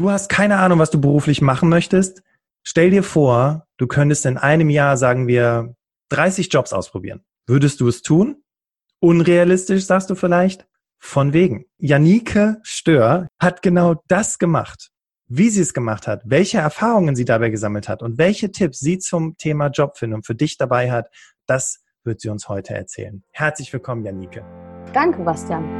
Du hast keine Ahnung, was du beruflich machen möchtest. Stell dir vor, du könntest in einem Jahr, sagen wir, 30 Jobs ausprobieren. Würdest du es tun? Unrealistisch, sagst du vielleicht? Von wegen. Janike Stör hat genau das gemacht. Wie sie es gemacht hat, welche Erfahrungen sie dabei gesammelt hat und welche Tipps sie zum Thema Jobfindung für dich dabei hat, das wird sie uns heute erzählen. Herzlich willkommen, Janike. Danke, Bastian.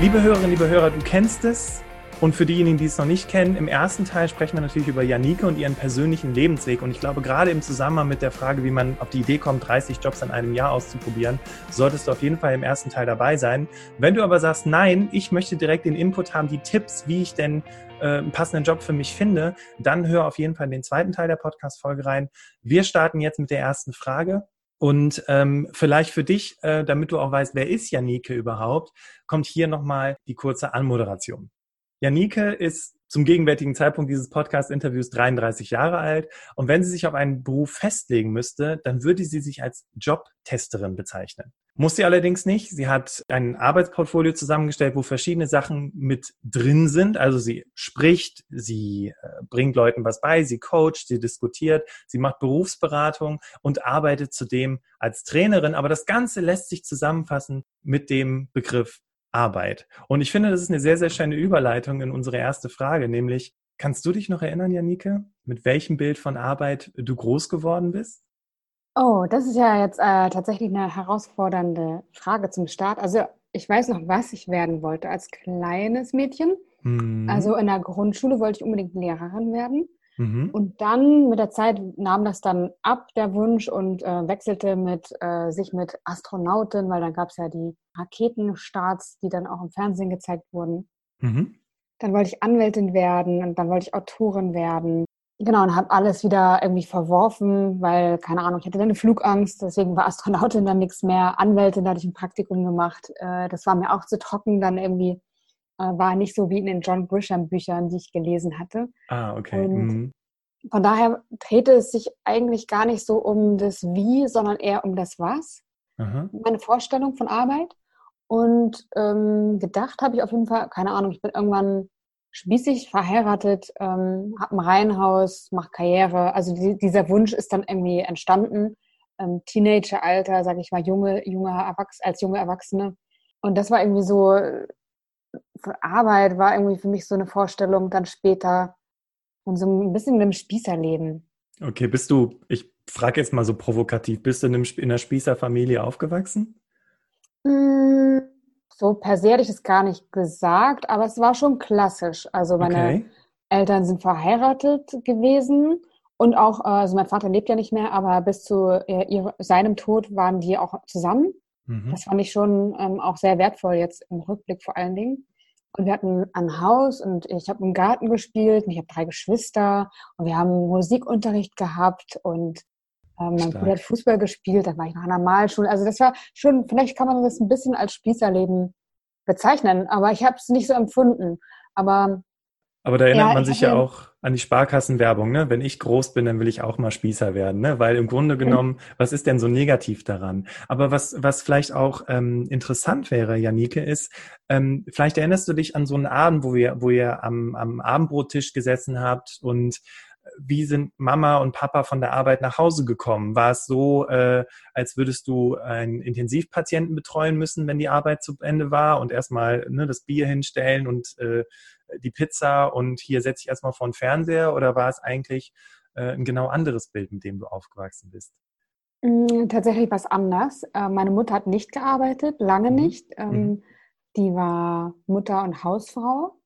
Liebe Hörerinnen, liebe Hörer, du kennst es. Und für diejenigen, die es noch nicht kennen, im ersten Teil sprechen wir natürlich über Janike und ihren persönlichen Lebensweg. Und ich glaube, gerade im Zusammenhang mit der Frage, wie man auf die Idee kommt, 30 Jobs in einem Jahr auszuprobieren, solltest du auf jeden Fall im ersten Teil dabei sein. Wenn du aber sagst, nein, ich möchte direkt den Input haben, die Tipps, wie ich denn äh, einen passenden Job für mich finde, dann hör auf jeden Fall in den zweiten Teil der Podcast-Folge rein. Wir starten jetzt mit der ersten Frage. Und ähm, vielleicht für dich, äh, damit du auch weißt, wer ist Janike überhaupt, kommt hier nochmal die kurze Anmoderation. Janike ist zum gegenwärtigen Zeitpunkt dieses Podcast-Interviews 33 Jahre alt. Und wenn sie sich auf einen Beruf festlegen müsste, dann würde sie sich als Jobtesterin bezeichnen. Muss sie allerdings nicht. Sie hat ein Arbeitsportfolio zusammengestellt, wo verschiedene Sachen mit drin sind. Also sie spricht, sie äh, bringt Leuten was bei, sie coacht, sie diskutiert, sie macht Berufsberatung und arbeitet zudem als Trainerin. Aber das Ganze lässt sich zusammenfassen mit dem Begriff Arbeit. Und ich finde, das ist eine sehr, sehr schöne Überleitung in unsere erste Frage, nämlich, kannst du dich noch erinnern, Janike, mit welchem Bild von Arbeit du groß geworden bist? Oh, das ist ja jetzt äh, tatsächlich eine herausfordernde Frage zum Start. Also ich weiß noch, was ich werden wollte als kleines Mädchen. Mhm. Also in der Grundschule wollte ich unbedingt Lehrerin werden. Mhm. Und dann mit der Zeit nahm das dann ab, der Wunsch, und äh, wechselte mit äh, sich mit Astronautin, weil dann gab es ja die Raketenstarts, die dann auch im Fernsehen gezeigt wurden. Mhm. Dann wollte ich Anwältin werden und dann wollte ich Autorin werden. Genau, und habe alles wieder irgendwie verworfen, weil, keine Ahnung, ich hatte dann eine Flugangst, deswegen war Astronautin dann nichts mehr. Anwältin, da hatte ich ein Praktikum gemacht. Äh, das war mir auch zu trocken, dann irgendwie war nicht so wie in den John Grisham Büchern, die ich gelesen hatte. Ah, okay. Und mhm. von daher drehte es sich eigentlich gar nicht so um das Wie, sondern eher um das Was. Aha. Meine Vorstellung von Arbeit. Und ähm, gedacht habe ich auf jeden Fall, keine Ahnung, ich bin irgendwann spießig verheiratet, ähm, habe ein Reihenhaus, mache Karriere. Also die, dieser Wunsch ist dann irgendwie entstanden. Ähm, Teenageralter, sage ich mal, junge, junge Erwachs als junge Erwachsene. Und das war irgendwie so, Arbeit war irgendwie für mich so eine Vorstellung dann später und so ein bisschen mit dem Spießerleben. Okay, bist du, ich frage jetzt mal so provokativ, bist du in, einem, in einer Spießerfamilie aufgewachsen? Mmh so per se hätte ich es gar nicht gesagt, aber es war schon klassisch. Also meine okay. Eltern sind verheiratet gewesen und auch, äh, also mein Vater lebt ja nicht mehr, aber bis zu äh, seinem Tod waren die auch zusammen. Mhm. Das fand ich schon ähm, auch sehr wertvoll jetzt im Rückblick vor allen Dingen. Und wir hatten ein Haus und ich habe im Garten gespielt und ich habe drei Geschwister und wir haben Musikunterricht gehabt und ähm, mein Bruder hat Fußball gespielt, da war ich noch an der Malschule. Also das war schon, vielleicht kann man das ein bisschen als Spießerleben bezeichnen, aber ich habe es nicht so empfunden. Aber aber da erinnert ja, man sich ja auch an die Sparkassenwerbung, ne? Wenn ich groß bin, dann will ich auch mal Spießer werden, ne? Weil im Grunde genommen, was ist denn so negativ daran? Aber was, was vielleicht auch ähm, interessant wäre, Janike, ist, ähm, vielleicht erinnerst du dich an so einen Abend, wo wir, wo ihr am, am Abendbrottisch gesessen habt und wie sind Mama und Papa von der Arbeit nach Hause gekommen? War es so, äh, als würdest du einen Intensivpatienten betreuen müssen, wenn die Arbeit zu Ende war und erstmal ne, das Bier hinstellen und äh, die Pizza und hier setze ich erstmal vor den Fernseher oder war es eigentlich äh, ein genau anderes Bild, mit dem du aufgewachsen bist? Mm, tatsächlich was anders. Äh, meine Mutter hat nicht gearbeitet, lange mhm. nicht. Ähm, mhm. Die war Mutter und Hausfrau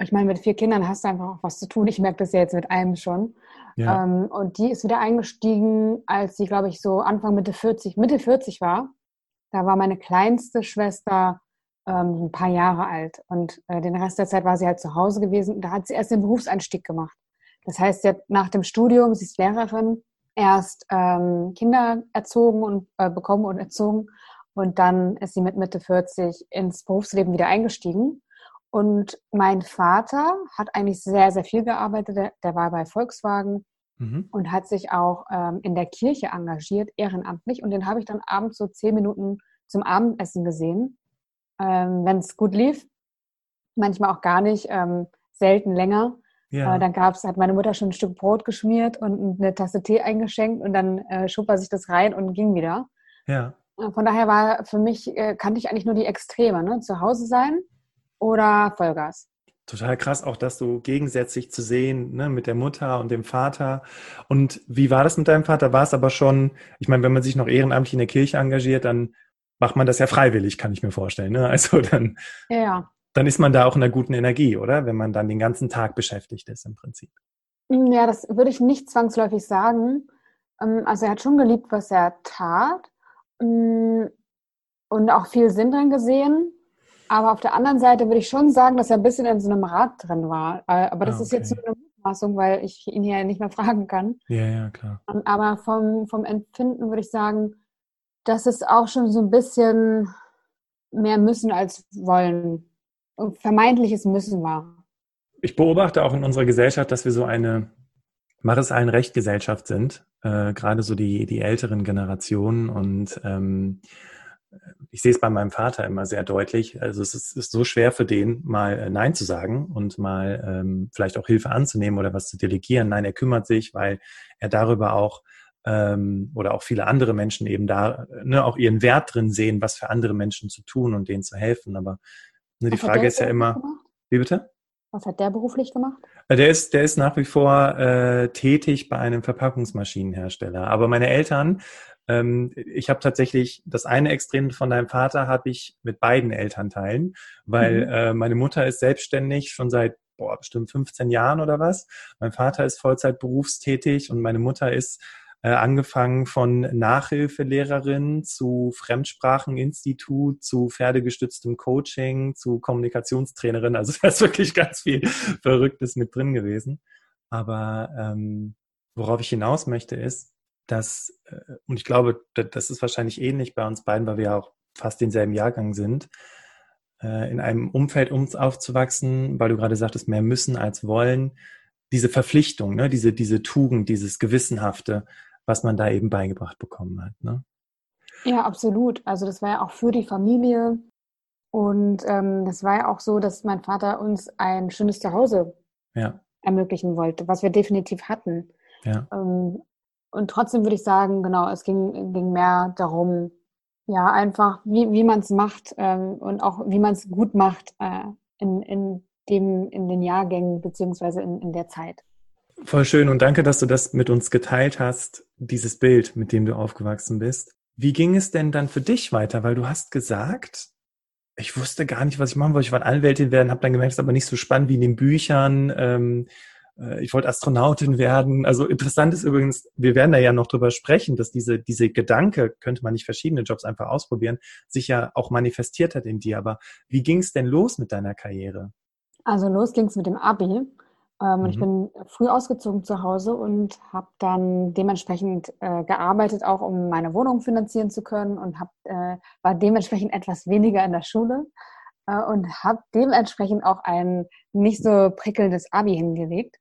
ich meine, mit vier Kindern hast du einfach auch was zu tun. Ich merke das ja jetzt mit einem schon. Ja. Ähm, und die ist wieder eingestiegen, als sie, glaube ich, so Anfang Mitte 40, Mitte 40 war. Da war meine kleinste Schwester ähm, ein paar Jahre alt. Und äh, den Rest der Zeit war sie halt zu Hause gewesen. Und da hat sie erst den Berufseinstieg gemacht. Das heißt, sie hat nach dem Studium, sie ist Lehrerin, erst ähm, Kinder erzogen und äh, bekommen und erzogen. Und dann ist sie mit Mitte 40 ins Berufsleben wieder eingestiegen. Und mein Vater hat eigentlich sehr, sehr viel gearbeitet. Der, der war bei Volkswagen mhm. und hat sich auch ähm, in der Kirche engagiert, ehrenamtlich. Und den habe ich dann abends so zehn Minuten zum Abendessen gesehen ähm, wenn es gut lief. Manchmal auch gar nicht, ähm, selten länger. Ja. Äh, dann gab's, hat meine Mutter schon ein Stück Brot geschmiert und eine Tasse Tee eingeschenkt und dann äh, schob er sich das rein und ging wieder. Ja. Äh, von daher war für mich, äh, kannte ich eigentlich nur die Extreme, ne? Zu Hause sein oder Vollgas. Total krass, auch das so gegensätzlich zu sehen, ne, mit der Mutter und dem Vater. Und wie war das mit deinem Vater? War es aber schon, ich meine, wenn man sich noch ehrenamtlich in der Kirche engagiert, dann macht man das ja freiwillig, kann ich mir vorstellen. Ne? Also dann, ja. dann ist man da auch in einer guten Energie, oder? Wenn man dann den ganzen Tag beschäftigt ist im Prinzip. Mm, ja, das würde ich nicht zwangsläufig sagen. Ähm, also er hat schon geliebt, was er tat mm, und auch viel Sinn drin gesehen. Aber auf der anderen Seite würde ich schon sagen, dass er ein bisschen in so einem Rad drin war. Äh, aber das ah, okay. ist jetzt nur eine Mutmaßung, weil ich ihn hier nicht mehr fragen kann. Ja, ja, klar. Ähm, aber vom, vom Empfinden würde ich sagen, dass es auch schon so ein bisschen mehr müssen als wollen. Vermeintliches Müssen war. Ich beobachte auch in unserer Gesellschaft, dass wir so eine Mach es allen Recht Gesellschaft sind, äh, gerade so die, die älteren Generationen. Und ähm, ich sehe es bei meinem Vater immer sehr deutlich. Also es ist, ist so schwer für den, mal äh, Nein zu sagen und mal ähm, vielleicht auch Hilfe anzunehmen oder was zu delegieren. Nein, er kümmert sich, weil er darüber auch ähm, oder auch viele andere Menschen eben da ne, auch ihren Wert drin sehen, was für andere Menschen zu tun und denen zu helfen. Aber ne, die Frage ist ja immer, gemacht? wie bitte? Was hat der beruflich gemacht? Äh, der ist, der ist nach wie vor äh, tätig bei einem Verpackungsmaschinenhersteller. Aber meine Eltern, ähm, ich habe tatsächlich das eine Extrem von deinem Vater habe ich mit beiden Elternteilen, weil mhm. äh, meine Mutter ist selbstständig schon seit boah, bestimmt 15 Jahren oder was. Mein Vater ist Vollzeit berufstätig und meine Mutter ist äh, angefangen von Nachhilfelehrerin zu Fremdspracheninstitut, zu pferdegestütztem Coaching, zu Kommunikationstrainerin. Also da ist wirklich ganz viel Verrücktes mit drin gewesen. Aber ähm, worauf ich hinaus möchte, ist, dass, äh, und ich glaube, das ist wahrscheinlich ähnlich bei uns beiden, weil wir ja auch fast denselben Jahrgang sind, äh, in einem Umfeld um aufzuwachsen, weil du gerade sagtest, mehr müssen als wollen, diese Verpflichtung, ne, diese, diese Tugend, dieses Gewissenhafte, was man da eben beigebracht bekommen hat. Ne? Ja, absolut. Also das war ja auch für die Familie. Und ähm, das war ja auch so, dass mein Vater uns ein schönes Zuhause ja. ermöglichen wollte, was wir definitiv hatten. Ja. Ähm, und trotzdem würde ich sagen, genau, es ging, ging mehr darum, ja, einfach, wie, wie man es macht ähm, und auch wie man es gut macht äh, in, in, dem, in den Jahrgängen beziehungsweise in, in der Zeit. Voll schön und danke, dass du das mit uns geteilt hast, dieses Bild, mit dem du aufgewachsen bist. Wie ging es denn dann für dich weiter? Weil du hast gesagt, ich wusste gar nicht, was ich machen wollte. Ich wollte Anwältin werden, habe dann gemerkt, es ist aber nicht so spannend wie in den Büchern. Ähm, äh, ich wollte Astronautin werden. Also interessant ist übrigens, wir werden da ja noch drüber sprechen, dass diese, diese Gedanke, könnte man nicht verschiedene Jobs einfach ausprobieren, sich ja auch manifestiert hat in dir. Aber wie ging es denn los mit deiner Karriere? Also los ging es mit dem Abi. Ähm, mhm. Ich bin früh ausgezogen zu Hause und habe dann dementsprechend äh, gearbeitet, auch um meine Wohnung finanzieren zu können und hab, äh, war dementsprechend etwas weniger in der Schule äh, und habe dementsprechend auch ein nicht so prickelndes Abi hingelegt.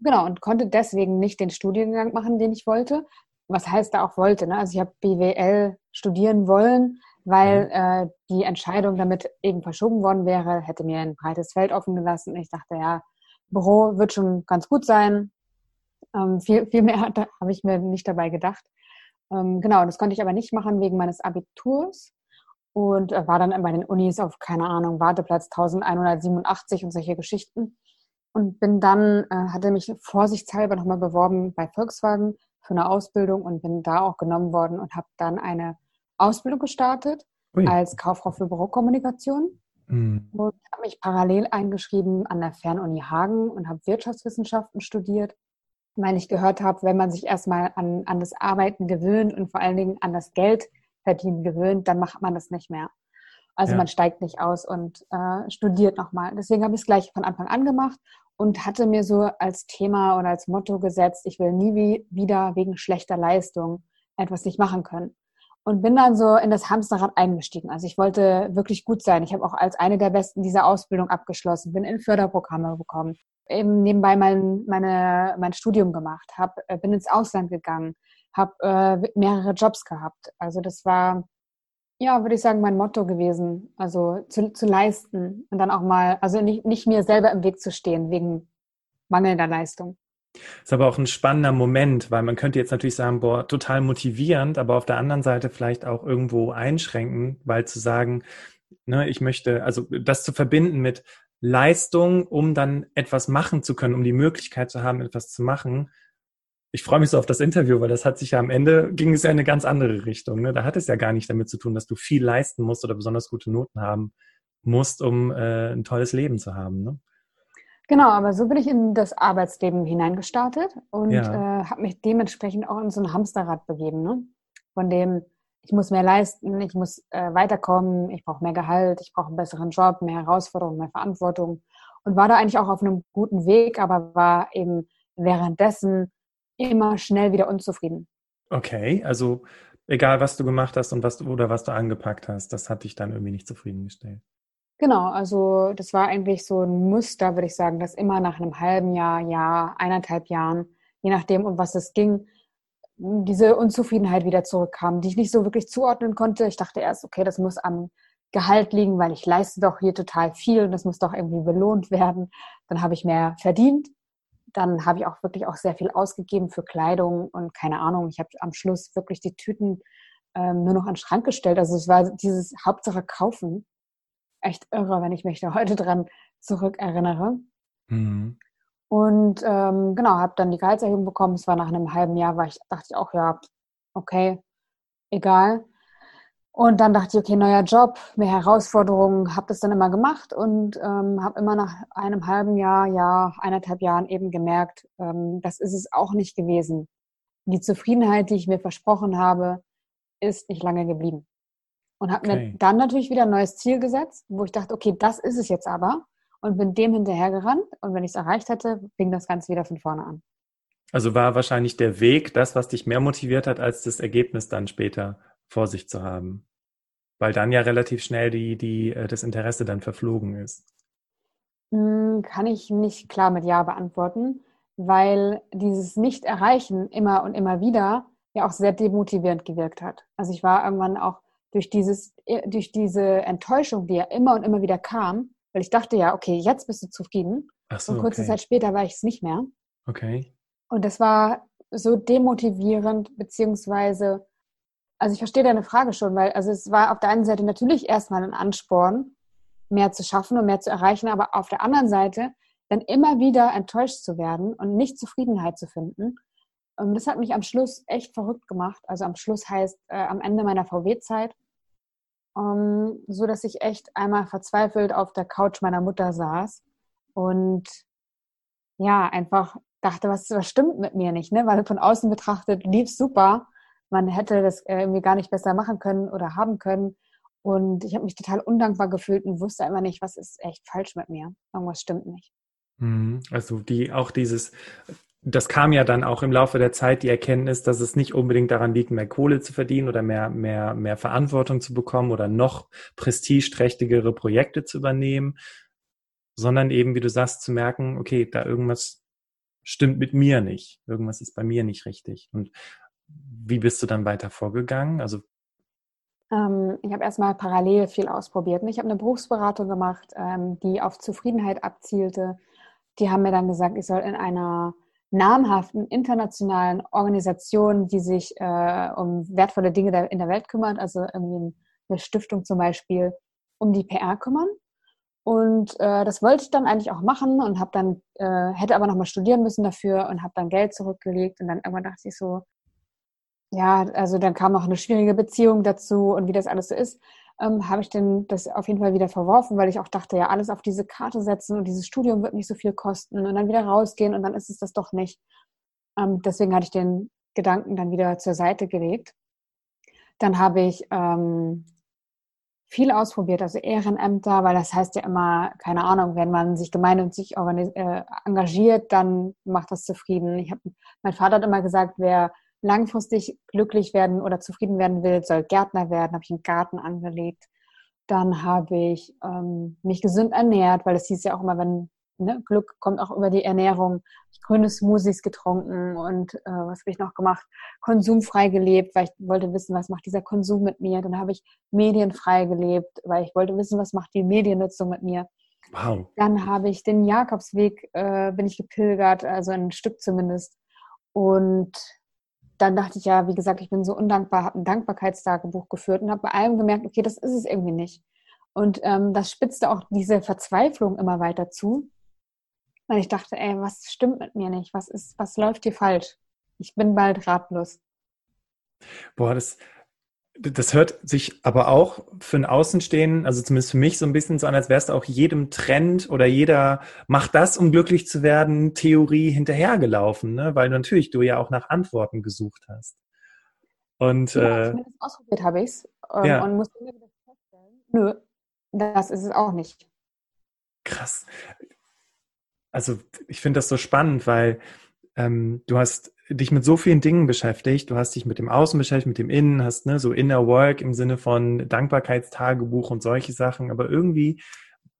Genau, und konnte deswegen nicht den Studiengang machen, den ich wollte. Was heißt da auch wollte? Ne? Also ich habe BWL studieren wollen, weil mhm. äh, die Entscheidung damit eben verschoben worden wäre, hätte mir ein breites Feld offen gelassen. Und ich dachte, ja, Büro wird schon ganz gut sein. Ähm, viel, viel mehr habe ich mir nicht dabei gedacht. Ähm, genau, das konnte ich aber nicht machen wegen meines Abiturs und äh, war dann bei den Unis auf, keine Ahnung, Warteplatz 1187 und solche Geschichten. Und bin dann, äh, hatte mich vorsichtshalber nochmal beworben bei Volkswagen für eine Ausbildung und bin da auch genommen worden und habe dann eine Ausbildung gestartet Ui. als Kauffrau für Bürokommunikation. Mhm. Und habe mich parallel eingeschrieben an der Fernuni Hagen und habe Wirtschaftswissenschaften studiert. weil ich gehört habe, wenn man sich erstmal an, an das Arbeiten gewöhnt und vor allen Dingen an das Geld verdienen gewöhnt, dann macht man das nicht mehr. Also ja. man steigt nicht aus und äh, studiert nochmal. Deswegen habe ich es gleich von Anfang an gemacht und hatte mir so als Thema oder als Motto gesetzt, ich will nie wie, wieder wegen schlechter Leistung etwas nicht machen können. Und bin dann so in das Hamsterrad eingestiegen. Also ich wollte wirklich gut sein. Ich habe auch als eine der Besten diese Ausbildung abgeschlossen, bin in Förderprogramme gekommen, eben nebenbei mein, meine, mein Studium gemacht, hab, äh, bin ins Ausland gegangen, habe äh, mehrere Jobs gehabt. Also das war, ja, würde ich sagen, mein Motto gewesen. Also zu, zu leisten und dann auch mal, also nicht, nicht mir selber im Weg zu stehen wegen mangelnder Leistung. Ist aber auch ein spannender Moment, weil man könnte jetzt natürlich sagen, boah, total motivierend, aber auf der anderen Seite vielleicht auch irgendwo einschränken, weil zu sagen, ne, ich möchte, also das zu verbinden mit Leistung, um dann etwas machen zu können, um die Möglichkeit zu haben, etwas zu machen. Ich freue mich so auf das Interview, weil das hat sich ja am Ende, ging es ja in eine ganz andere Richtung. Ne? Da hat es ja gar nicht damit zu tun, dass du viel leisten musst oder besonders gute Noten haben musst, um äh, ein tolles Leben zu haben. Ne? Genau, aber so bin ich in das Arbeitsleben hineingestartet und ja. äh, habe mich dementsprechend auch in so ein Hamsterrad begeben, ne? von dem ich muss mehr leisten, ich muss äh, weiterkommen, ich brauche mehr Gehalt, ich brauche einen besseren Job, mehr Herausforderungen, mehr Verantwortung und war da eigentlich auch auf einem guten Weg, aber war eben währenddessen immer schnell wieder unzufrieden. Okay, also egal was du gemacht hast und was du oder was du angepackt hast, das hat dich dann irgendwie nicht zufriedengestellt. Genau, also das war eigentlich so ein Muster, würde ich sagen, dass immer nach einem halben Jahr, Jahr, eineinhalb Jahren, je nachdem, um was es ging, diese Unzufriedenheit wieder zurückkam, die ich nicht so wirklich zuordnen konnte. Ich dachte erst, okay, das muss am Gehalt liegen, weil ich leiste doch hier total viel und das muss doch irgendwie belohnt werden. Dann habe ich mehr verdient. Dann habe ich auch wirklich auch sehr viel ausgegeben für Kleidung und keine Ahnung. Ich habe am Schluss wirklich die Tüten ähm, nur noch an den Schrank gestellt. Also es war dieses Hauptsache kaufen. Echt irre, wenn ich mich da heute dran zurückerinnere. Mhm. Und ähm, genau, habe dann die Gehaltserhöhung bekommen. Es war nach einem halben Jahr, weil ich dachte ich auch, ja, okay, egal. Und dann dachte ich, okay, neuer Job, mehr Herausforderungen, habe das dann immer gemacht und ähm, habe immer nach einem halben Jahr, ja, eineinhalb Jahren eben gemerkt, ähm, das ist es auch nicht gewesen. Die Zufriedenheit, die ich mir versprochen habe, ist nicht lange geblieben. Und habe okay. mir dann natürlich wieder ein neues Ziel gesetzt, wo ich dachte, okay, das ist es jetzt aber und bin dem hinterhergerannt. Und wenn ich es erreicht hätte, fing das Ganze wieder von vorne an. Also war wahrscheinlich der Weg das, was dich mehr motiviert hat, als das Ergebnis dann später vor sich zu haben. Weil dann ja relativ schnell die, die, äh, das Interesse dann verflogen ist. Hm, kann ich nicht klar mit Ja beantworten, weil dieses Nicht-Erreichen immer und immer wieder ja auch sehr demotivierend gewirkt hat. Also ich war irgendwann auch durch dieses, äh, durch diese Enttäuschung, die ja immer und immer wieder kam, weil ich dachte ja, okay, jetzt bist du zufrieden. Ach so, und kurze okay. Zeit später war ich es nicht mehr. Okay. Und das war so demotivierend, beziehungsweise, also ich verstehe deine Frage schon, weil also es war auf der einen Seite natürlich erstmal ein Ansporn, mehr zu schaffen und mehr zu erreichen, aber auf der anderen Seite dann immer wieder enttäuscht zu werden und nicht Zufriedenheit zu finden. Und das hat mich am Schluss echt verrückt gemacht. Also am Schluss heißt äh, am Ende meiner VW-Zeit um, ähm, so dass ich echt einmal verzweifelt auf der Couch meiner Mutter saß und ja, einfach dachte, was, was stimmt mit mir nicht, ne? Weil von außen betrachtet lief super. Man hätte das äh, irgendwie gar nicht besser machen können oder haben können. Und ich habe mich total undankbar gefühlt und wusste immer nicht, was ist echt falsch mit mir. Irgendwas stimmt nicht. Mhm. Also die auch dieses das kam ja dann auch im Laufe der Zeit die Erkenntnis, dass es nicht unbedingt daran liegt, mehr Kohle zu verdienen oder mehr, mehr, mehr Verantwortung zu bekommen oder noch prestigeträchtigere Projekte zu übernehmen, sondern eben, wie du sagst, zu merken, okay, da irgendwas stimmt mit mir nicht. Irgendwas ist bei mir nicht richtig. Und wie bist du dann weiter vorgegangen? Also ähm, ich habe erstmal parallel viel ausprobiert. Ich habe eine Berufsberatung gemacht, ähm, die auf Zufriedenheit abzielte. Die haben mir dann gesagt, ich soll in einer namhaften internationalen Organisationen, die sich äh, um wertvolle Dinge in der Welt kümmern, also irgendwie eine Stiftung zum Beispiel, um die PR kümmern. Und äh, das wollte ich dann eigentlich auch machen und habe dann äh, hätte aber noch mal studieren müssen dafür und habe dann Geld zurückgelegt und dann irgendwann dachte ich so, ja, also dann kam noch eine schwierige Beziehung dazu und wie das alles so ist ähm, habe ich denn das auf jeden Fall wieder verworfen, weil ich auch dachte, ja, alles auf diese Karte setzen und dieses Studium wird nicht so viel kosten und dann wieder rausgehen und dann ist es das doch nicht. Ähm, deswegen hatte ich den Gedanken dann wieder zur Seite gelegt. Dann habe ich ähm, viel ausprobiert, also Ehrenämter, weil das heißt ja immer, keine Ahnung, wenn man sich gemeinnützig äh, engagiert, dann macht das zufrieden. Ich hab, mein Vater hat immer gesagt, wer langfristig glücklich werden oder zufrieden werden will, soll Gärtner werden. Habe ich einen Garten angelegt. Dann habe ich ähm, mich gesund ernährt, weil es hieß ja auch immer, wenn ne, Glück kommt auch über die Ernährung. Ich grüne Smoothies getrunken und äh, was habe ich noch gemacht? Konsumfrei gelebt, weil ich wollte wissen, was macht dieser Konsum mit mir. Dann habe ich medienfrei gelebt, weil ich wollte wissen, was macht die Mediennutzung mit mir. Wow. Dann habe ich den Jakobsweg, äh, bin ich gepilgert, also ein Stück zumindest. Und dann dachte ich ja, wie gesagt, ich bin so undankbar, habe ein Dankbarkeitstagebuch geführt und habe bei allem gemerkt, okay, das ist es irgendwie nicht. Und ähm, das spitzte auch diese Verzweiflung immer weiter zu. Weil ich dachte, ey, was stimmt mit mir nicht? Was ist, was läuft hier falsch? Ich bin bald ratlos. Boah, das, das hört sich aber auch für ein Außenstehen, also zumindest für mich so ein bisschen so an, als wärst du auch jedem Trend oder jeder macht das, um glücklich zu werden, Theorie hinterhergelaufen, ne? weil natürlich du ja auch nach Antworten gesucht hast. Und ja, äh, ausprobiert habe ich es ähm, ja. und musste mir wieder feststellen, nö, das ist es auch nicht. Krass also ich finde das so spannend, weil ähm, du hast dich mit so vielen Dingen beschäftigt. Du hast dich mit dem Außen beschäftigt, mit dem Innen, hast ne, so Inner Work im Sinne von Dankbarkeitstagebuch und solche Sachen. Aber irgendwie,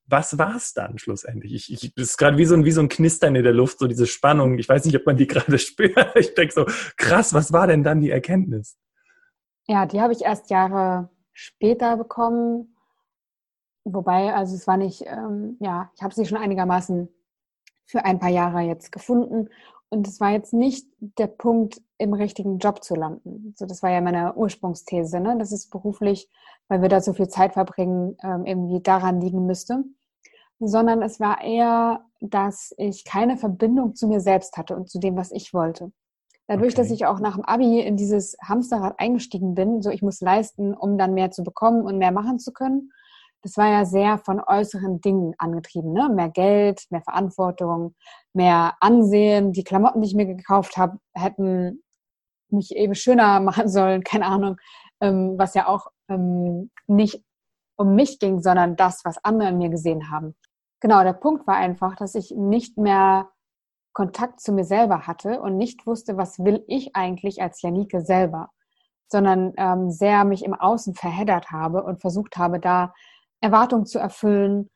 was war es dann schlussendlich? Ich, ich, das ist gerade wie so, ein, wie so ein Knistern in der Luft, so diese Spannung. Ich weiß nicht, ob man die gerade spürt. Ich denke so, krass, was war denn dann die Erkenntnis? Ja, die habe ich erst Jahre später bekommen. Wobei, also es war nicht, ähm, ja, ich habe sie schon einigermaßen für ein paar Jahre jetzt gefunden. Und es war jetzt nicht der Punkt, im richtigen Job zu landen. So, das war ja meine Ursprungsthese, ne? dass es beruflich, weil wir da so viel Zeit verbringen, ähm, irgendwie daran liegen müsste. Sondern es war eher, dass ich keine Verbindung zu mir selbst hatte und zu dem, was ich wollte. Dadurch, okay. dass ich auch nach dem Abi in dieses Hamsterrad eingestiegen bin, so ich muss leisten, um dann mehr zu bekommen und mehr machen zu können, das war ja sehr von äußeren Dingen angetrieben. Ne? Mehr Geld, mehr Verantwortung, mehr Ansehen. Die Klamotten, die ich mir gekauft habe, hätten mich eben schöner machen sollen, keine Ahnung, ähm, was ja auch ähm, nicht um mich ging, sondern das, was andere in mir gesehen haben. Genau, der Punkt war einfach, dass ich nicht mehr Kontakt zu mir selber hatte und nicht wusste, was will ich eigentlich als Janike selber, sondern ähm, sehr mich im Außen verheddert habe und versucht habe, da Erwartung zu erfüllen,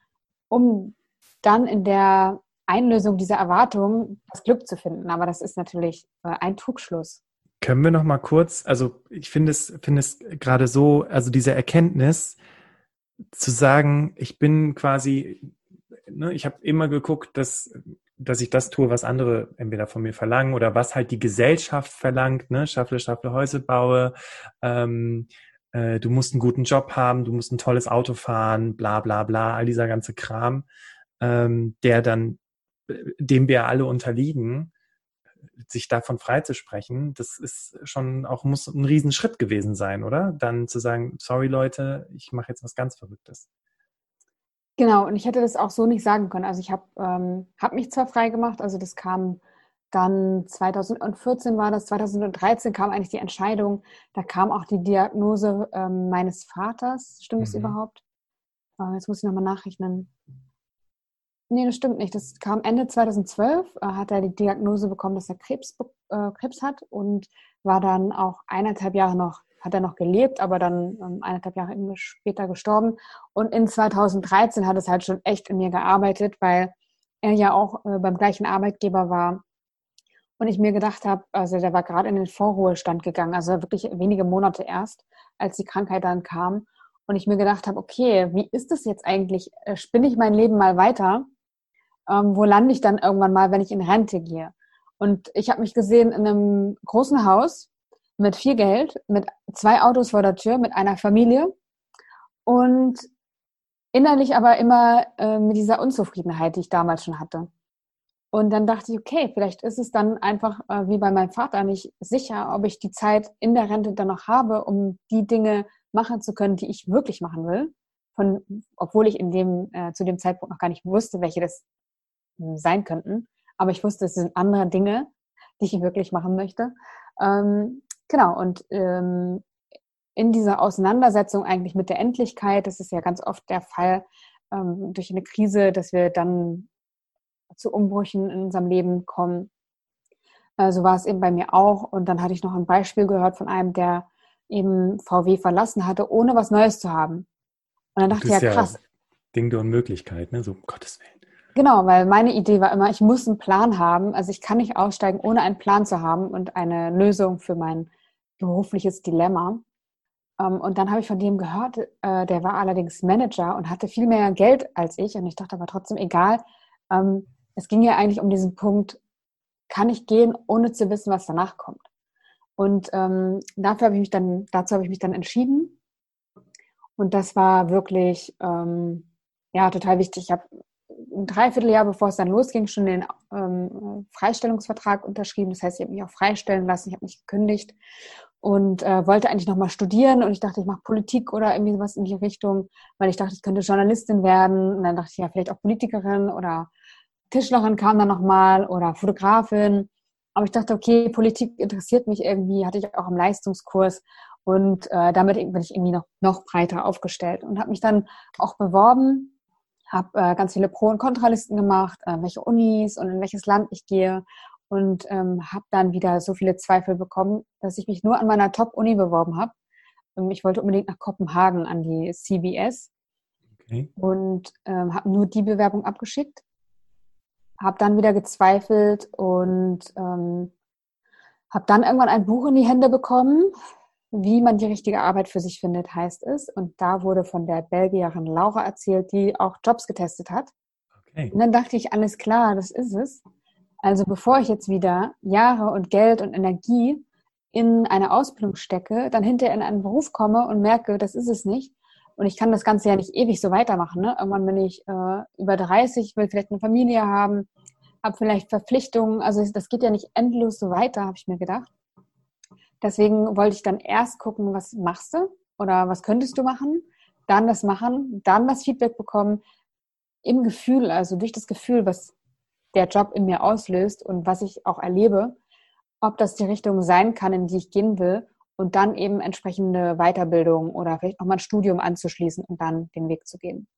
um dann in der Einlösung dieser Erwartung das Glück zu finden. Aber das ist natürlich äh, ein Trugschluss. Können wir noch mal kurz, also ich finde es, finde es gerade so, also diese Erkenntnis zu sagen, ich bin quasi, ne, ich habe immer geguckt, dass, dass ich das tue, was andere entweder von mir verlangen oder was halt die Gesellschaft verlangt, ne, schaffle, schaffle, Häuser baue, ähm, äh, du musst einen guten Job haben, du musst ein tolles Auto fahren, bla bla bla, all dieser ganze Kram, ähm, der dann, äh, dem wir alle unterliegen, sich davon freizusprechen, das ist schon auch, muss ein Riesenschritt gewesen sein, oder? Dann zu sagen, sorry Leute, ich mache jetzt was ganz Verrücktes. Genau, und ich hätte das auch so nicht sagen können. Also ich habe ähm, hab mich zwar frei gemacht, also das kam dann 2014 war das, 2013 kam eigentlich die Entscheidung, da kam auch die Diagnose ähm, meines Vaters. Stimmt das mhm. überhaupt? Äh, jetzt muss ich nochmal nachrechnen. Nee, das stimmt nicht. Das kam Ende 2012, äh, hat er die Diagnose bekommen, dass er Krebs, äh, Krebs hat und war dann auch eineinhalb Jahre noch, hat er noch gelebt, aber dann ähm, eineinhalb Jahre später gestorben. Und in 2013 hat es halt schon echt in mir gearbeitet, weil er ja auch äh, beim gleichen Arbeitgeber war und ich mir gedacht habe, also der war gerade in den Vorruhestand gegangen, also wirklich wenige Monate erst, als die Krankheit dann kam. Und ich mir gedacht habe, okay, wie ist das jetzt eigentlich? Äh, spinne ich mein Leben mal weiter? Ähm, wo lande ich dann irgendwann mal, wenn ich in Rente gehe? Und ich habe mich gesehen in einem großen Haus mit viel Geld, mit zwei Autos vor der Tür, mit einer Familie und innerlich aber immer äh, mit dieser Unzufriedenheit, die ich damals schon hatte. Und dann dachte ich, okay, vielleicht ist es dann einfach äh, wie bei meinem Vater nicht sicher, ob ich die Zeit in der Rente dann noch habe, um die Dinge machen zu können, die ich wirklich machen will. Von, obwohl ich in dem, äh, zu dem Zeitpunkt noch gar nicht wusste, welche das hm, sein könnten. Aber ich wusste, es sind andere Dinge, die ich wirklich machen möchte. Ähm, genau, und ähm, in dieser Auseinandersetzung eigentlich mit der Endlichkeit, das ist ja ganz oft der Fall ähm, durch eine Krise, dass wir dann zu Umbrüchen in unserem Leben kommen. Äh, so war es eben bei mir auch. Und dann hatte ich noch ein Beispiel gehört von einem, der eben VW verlassen hatte, ohne was Neues zu haben. Und dann dachte ich, ja, krass. Ja Ding der Unmöglichkeit, ne? so um Gottes Willen. Genau, weil meine Idee war immer, ich muss einen Plan haben. Also ich kann nicht aussteigen, ohne einen Plan zu haben und eine Lösung für mein berufliches Dilemma. Ähm, und dann habe ich von dem gehört, äh, der war allerdings Manager und hatte viel mehr Geld als ich. Und ich dachte aber trotzdem, egal. Es ging ja eigentlich um diesen Punkt, kann ich gehen, ohne zu wissen, was danach kommt. Und ähm, dafür habe ich mich dann, dazu habe ich mich dann entschieden. Und das war wirklich ähm, ja total wichtig. Ich habe ein Dreivierteljahr, bevor es dann losging, schon den ähm, Freistellungsvertrag unterschrieben. Das heißt, ich habe mich auch freistellen lassen, ich habe mich gekündigt und äh, wollte eigentlich nochmal studieren und ich dachte, ich mache Politik oder irgendwie sowas in die Richtung, weil ich dachte, ich könnte Journalistin werden und dann dachte ich ja vielleicht auch Politikerin oder Tischlerin kam dann nochmal oder Fotografin. Aber ich dachte, okay, Politik interessiert mich irgendwie, hatte ich auch im Leistungskurs und äh, damit bin ich irgendwie noch, noch breiter aufgestellt und habe mich dann auch beworben habe äh, ganz viele Pro- und Kontralisten gemacht, äh, welche Unis und in welches Land ich gehe und ähm, habe dann wieder so viele Zweifel bekommen, dass ich mich nur an meiner Top-Uni beworben habe. Ähm, ich wollte unbedingt nach Kopenhagen an die CBS okay. und ähm, habe nur die Bewerbung abgeschickt, habe dann wieder gezweifelt und ähm, habe dann irgendwann ein Buch in die Hände bekommen wie man die richtige Arbeit für sich findet, heißt es. Und da wurde von der Belgierin Laura erzählt, die auch Jobs getestet hat. Okay. Und dann dachte ich, alles klar, das ist es. Also bevor ich jetzt wieder Jahre und Geld und Energie in eine Ausbildung stecke, dann hinterher in einen Beruf komme und merke, das ist es nicht. Und ich kann das Ganze ja nicht ewig so weitermachen. Ne? Irgendwann bin ich äh, über 30, will vielleicht eine Familie haben, habe vielleicht Verpflichtungen. Also das geht ja nicht endlos so weiter, habe ich mir gedacht. Deswegen wollte ich dann erst gucken, was machst du oder was könntest du machen, dann das machen, dann das Feedback bekommen im Gefühl, also durch das Gefühl, was der Job in mir auslöst und was ich auch erlebe, ob das die Richtung sein kann, in die ich gehen will und dann eben entsprechende Weiterbildung oder vielleicht nochmal ein Studium anzuschließen und dann den Weg zu gehen.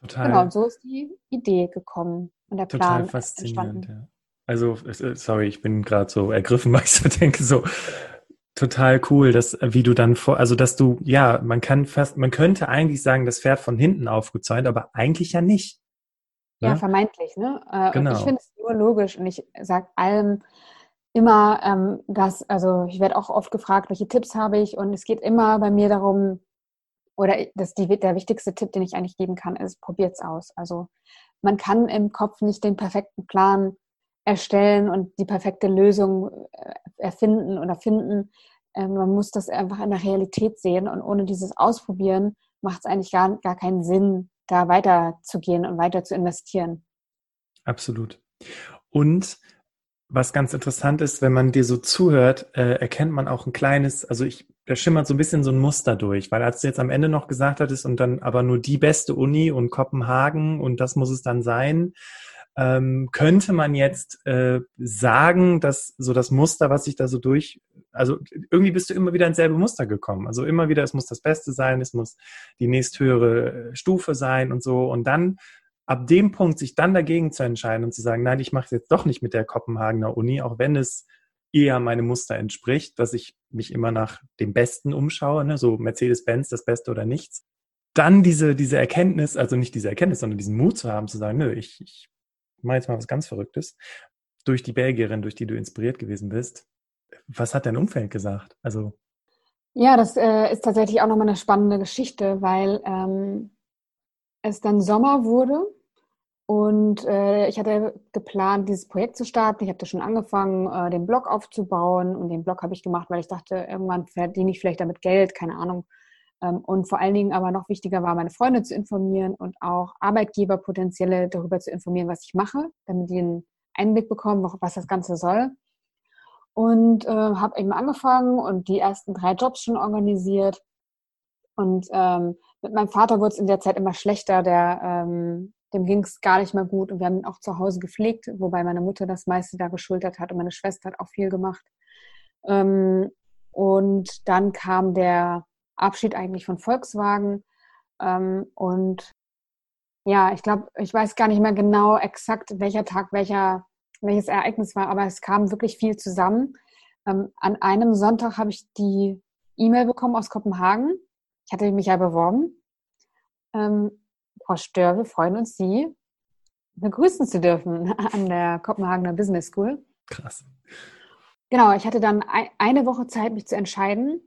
Total. Genau, und so ist die Idee gekommen und der Plan Total faszinierend, ja. Also, sorry, ich bin gerade so ergriffen, weil ich so denke, so, total cool, dass wie du dann vor, also dass du, ja, man kann fast, man könnte eigentlich sagen, das Pferd von hinten aufgezäunt, aber eigentlich ja nicht. Ne? Ja, vermeintlich, ne? Äh, genau. Und ich finde es nur logisch und ich sage allem immer, ähm, dass, also ich werde auch oft gefragt, welche Tipps habe ich und es geht immer bei mir darum, oder das die, der wichtigste Tipp, den ich eigentlich geben kann, ist, probiert's aus. Also man kann im Kopf nicht den perfekten Plan erstellen und die perfekte Lösung äh, erfinden oder finden. Ähm, man muss das einfach in der Realität sehen und ohne dieses Ausprobieren macht es eigentlich gar, gar keinen Sinn, da weiterzugehen und weiter zu investieren. Absolut. Und was ganz interessant ist, wenn man dir so zuhört, äh, erkennt man auch ein kleines, also ich, da schimmert so ein bisschen so ein Muster durch, weil als du jetzt am Ende noch gesagt hattest und dann aber nur die beste Uni und Kopenhagen und das muss es dann sein, ähm, könnte man jetzt äh, sagen, dass so das Muster, was sich da so durch, also irgendwie bist du immer wieder ins selbe Muster gekommen. Also immer wieder, es muss das Beste sein, es muss die nächsthöhere äh, Stufe sein und so. Und dann ab dem Punkt sich dann dagegen zu entscheiden und zu sagen, nein, ich mache es jetzt doch nicht mit der Kopenhagener Uni, auch wenn es eher meinem Muster entspricht, dass ich mich immer nach dem Besten umschaue, ne? so Mercedes-Benz, das Beste oder nichts. Dann diese, diese Erkenntnis, also nicht diese Erkenntnis, sondern diesen Mut zu haben, zu sagen, nö, ich, ich mache jetzt mal was ganz Verrücktes, durch die Belgierin, durch die du inspiriert gewesen bist. Was hat dein Umfeld gesagt? Also ja, das äh, ist tatsächlich auch nochmal eine spannende Geschichte, weil ähm, es dann Sommer wurde und äh, ich hatte geplant, dieses Projekt zu starten. Ich da schon angefangen, äh, den Blog aufzubauen und den Blog habe ich gemacht, weil ich dachte, irgendwann verdiene ich vielleicht damit Geld, keine Ahnung. Ähm, und vor allen Dingen aber noch wichtiger war, meine Freunde zu informieren und auch Arbeitgeber potenzielle darüber zu informieren, was ich mache, damit die einen Einblick bekommen, was das Ganze soll. Und äh, habe eben angefangen und die ersten drei Jobs schon organisiert. Und ähm, mit meinem Vater wurde es in der Zeit immer schlechter. Der, ähm, dem ging es gar nicht mehr gut und wir haben ihn auch zu Hause gepflegt, wobei meine Mutter das meiste da geschultert hat und meine Schwester hat auch viel gemacht. Ähm, und dann kam der Abschied eigentlich von Volkswagen ähm, und ja, ich glaube, ich weiß gar nicht mehr genau exakt, welcher Tag welcher, welches Ereignis war, aber es kam wirklich viel zusammen. Ähm, an einem Sonntag habe ich die E-Mail bekommen aus Kopenhagen. Ich hatte mich ja beworben. Ähm, Frau Stör, wir freuen uns, Sie begrüßen zu dürfen an der Kopenhagener Business School. Krass. Genau, ich hatte dann eine Woche Zeit, mich zu entscheiden.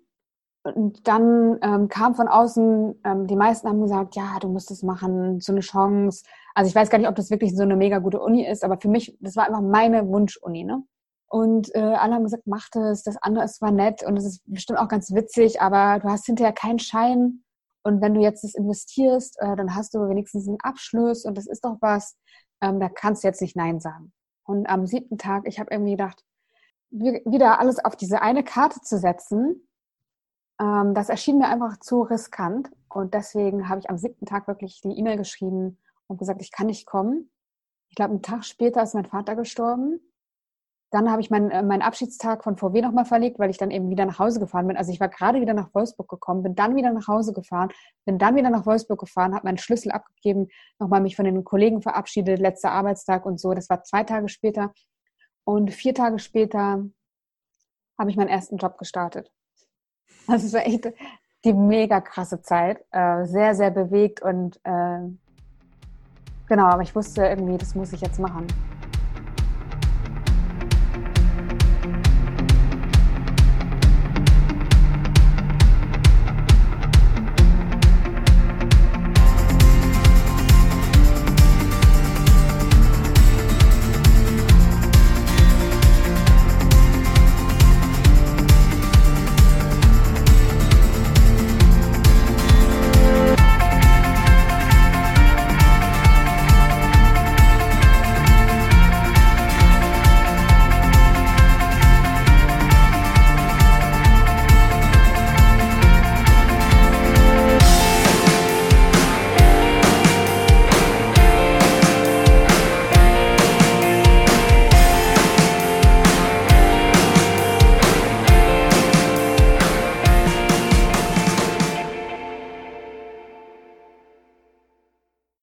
Und dann ähm, kam von außen, ähm, die meisten haben gesagt, ja, du musst es machen, so eine Chance. Also ich weiß gar nicht, ob das wirklich so eine mega gute Uni ist, aber für mich, das war einfach meine Wunschuni, ne? Und äh, alle haben gesagt, mach das, das andere ist zwar nett und es ist bestimmt auch ganz witzig, aber du hast hinterher keinen Schein. Und wenn du jetzt das investierst, äh, dann hast du wenigstens einen Abschluss und das ist doch was, ähm, da kannst du jetzt nicht Nein sagen. Und am siebten Tag, ich habe irgendwie gedacht, wieder alles auf diese eine Karte zu setzen, ähm, das erschien mir einfach zu riskant. Und deswegen habe ich am siebten Tag wirklich die E-Mail geschrieben und gesagt, ich kann nicht kommen. Ich glaube, einen Tag später ist mein Vater gestorben. Dann habe ich meinen, äh, meinen Abschiedstag von VW nochmal verlegt, weil ich dann eben wieder nach Hause gefahren bin. Also ich war gerade wieder nach Wolfsburg gekommen, bin dann wieder nach Hause gefahren, bin dann wieder nach Wolfsburg gefahren, habe meinen Schlüssel abgegeben, nochmal mich von den Kollegen verabschiedet, letzter Arbeitstag und so. Das war zwei Tage später. Und vier Tage später habe ich meinen ersten Job gestartet. Es war echt die mega krasse Zeit. Äh, sehr, sehr bewegt und äh, genau, aber ich wusste irgendwie, das muss ich jetzt machen.